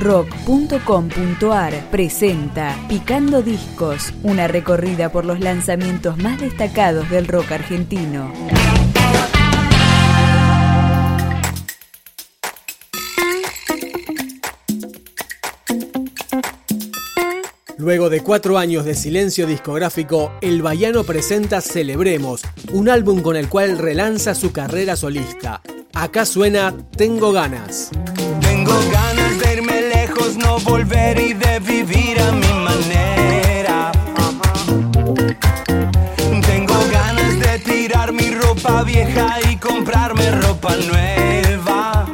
rock.com.ar presenta Picando Discos, una recorrida por los lanzamientos más destacados del rock argentino. Luego de cuatro años de silencio discográfico, El Bayano presenta Celebremos, un álbum con el cual relanza su carrera solista. Acá suena Tengo ganas. Tengo ganas lejos, no volver y de vivir a mi manera. Tengo ganas de tirar mi ropa vieja y comprarme ropa nueva.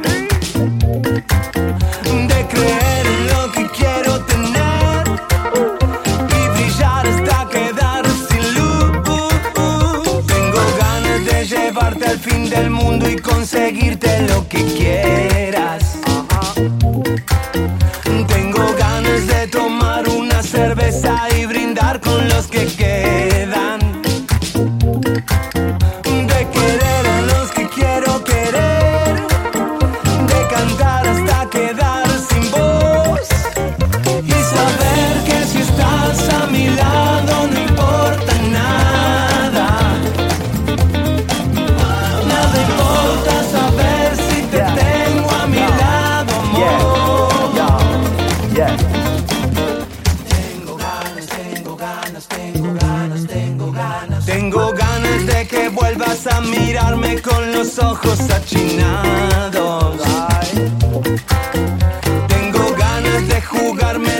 De creer en lo que quiero tener y brillar hasta quedar sin luz. Tengo ganas de llevarte al fin del mundo y conseguirte lo que quieras. Con los ojos achinados. Tengo ganas de jugármela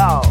Yo.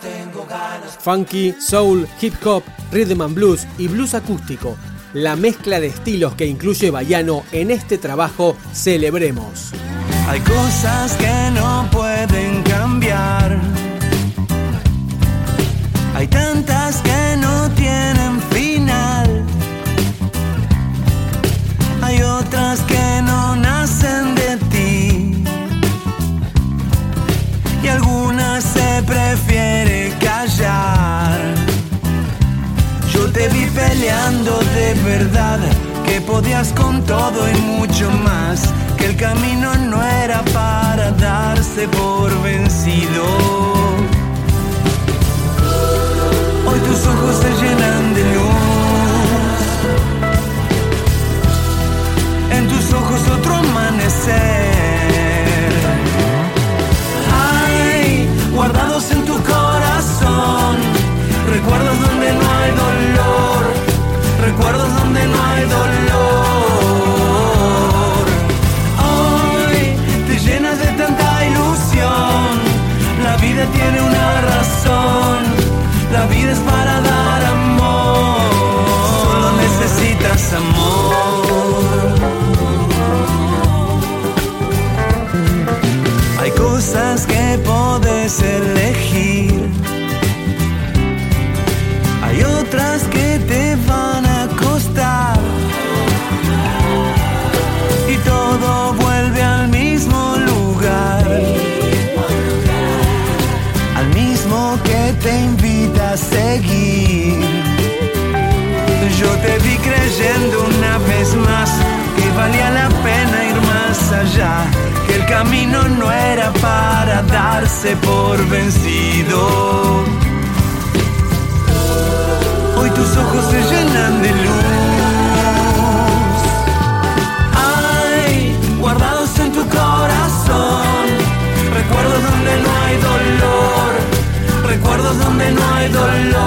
Tengo ganas. Funky, soul, hip hop, rhythm and blues y blues acústico. La mezcla de estilos que incluye Bayano en este trabajo Celebremos. Hay cosas que no pueden cambiar. Hay tantas que no tienen final. Hay otras que no nacen verdad, que podías con todo y mucho más, que el camino no era para darse por vencido. Hoy tus ojos se llenan de luz, que te invita a seguir. Yo te vi creyendo una vez más que valía la pena ir más allá, que el camino no era para darse por vencido. Hoy tus ojos se llenan de luz dolor.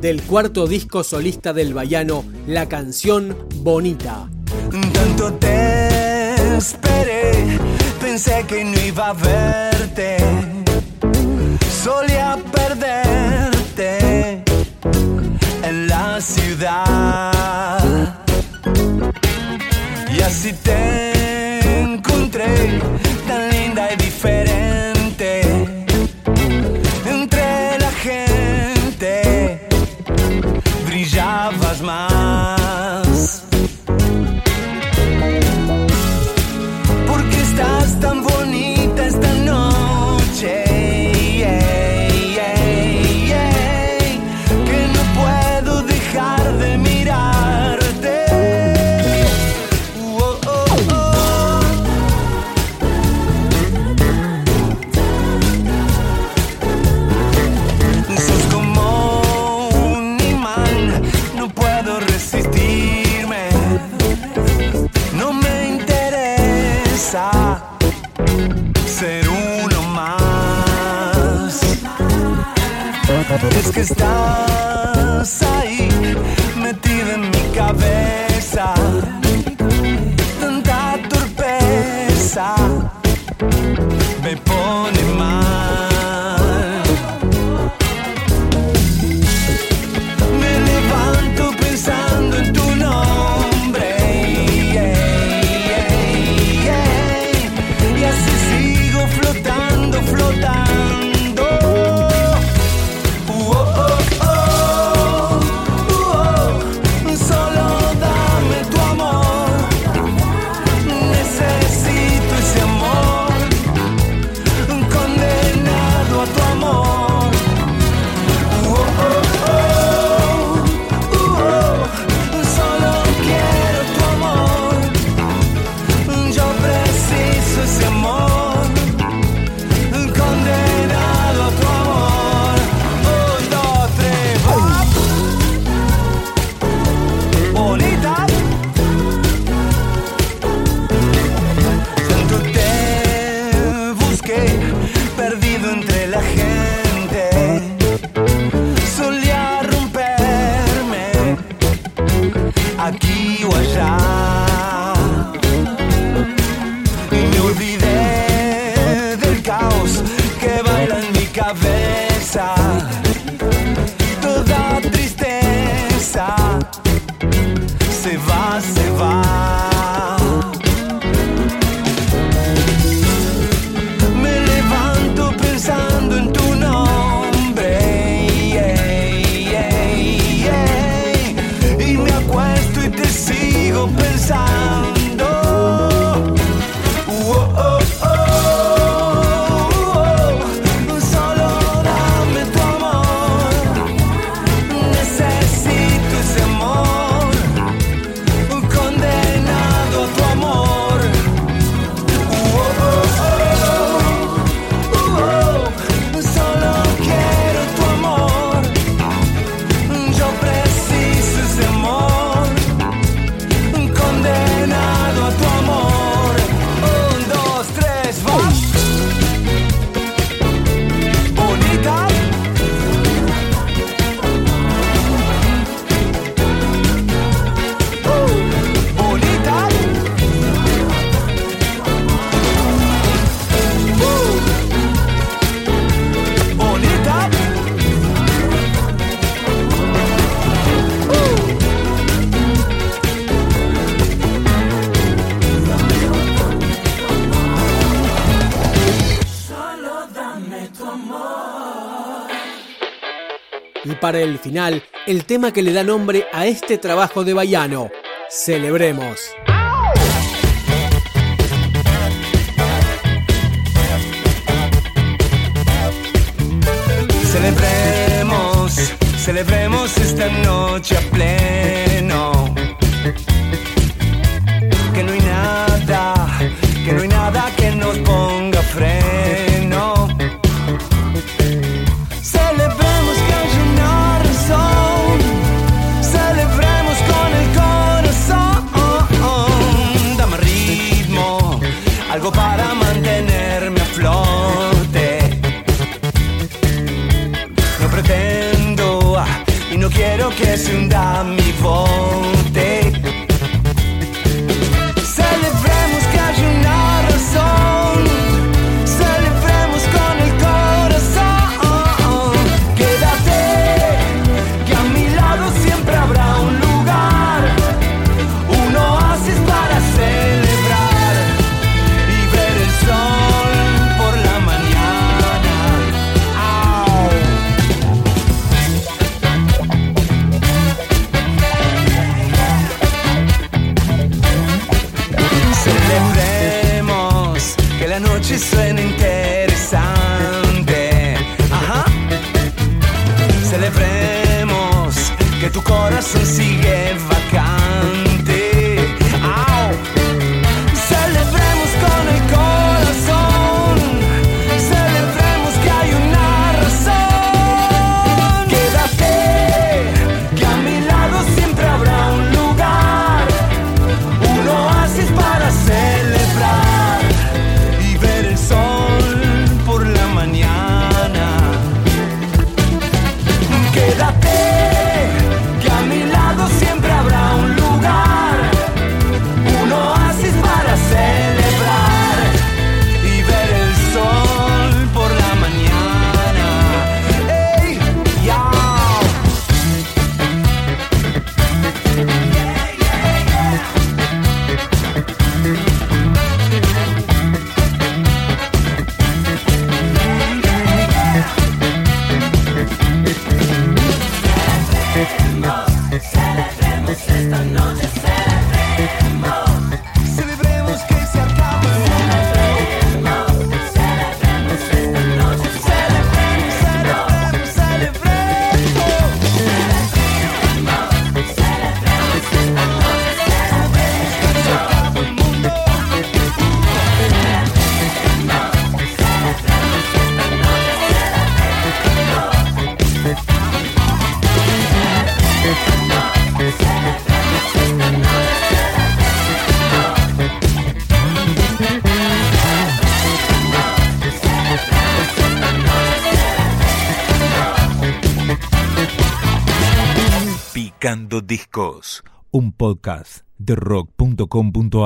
del cuarto disco solista del Bayano, la canción Bonita. Tanto te esperé, pensé que no iba a verte, solía perderte en la ciudad. Y así te encontré es que estás C'est va, c'est va. para el final el tema que le da nombre a este trabajo de Bayano. Celebremos. Celebremos, celebremos esta noche a plena Buscando Discos, un podcast de rock.com.ar.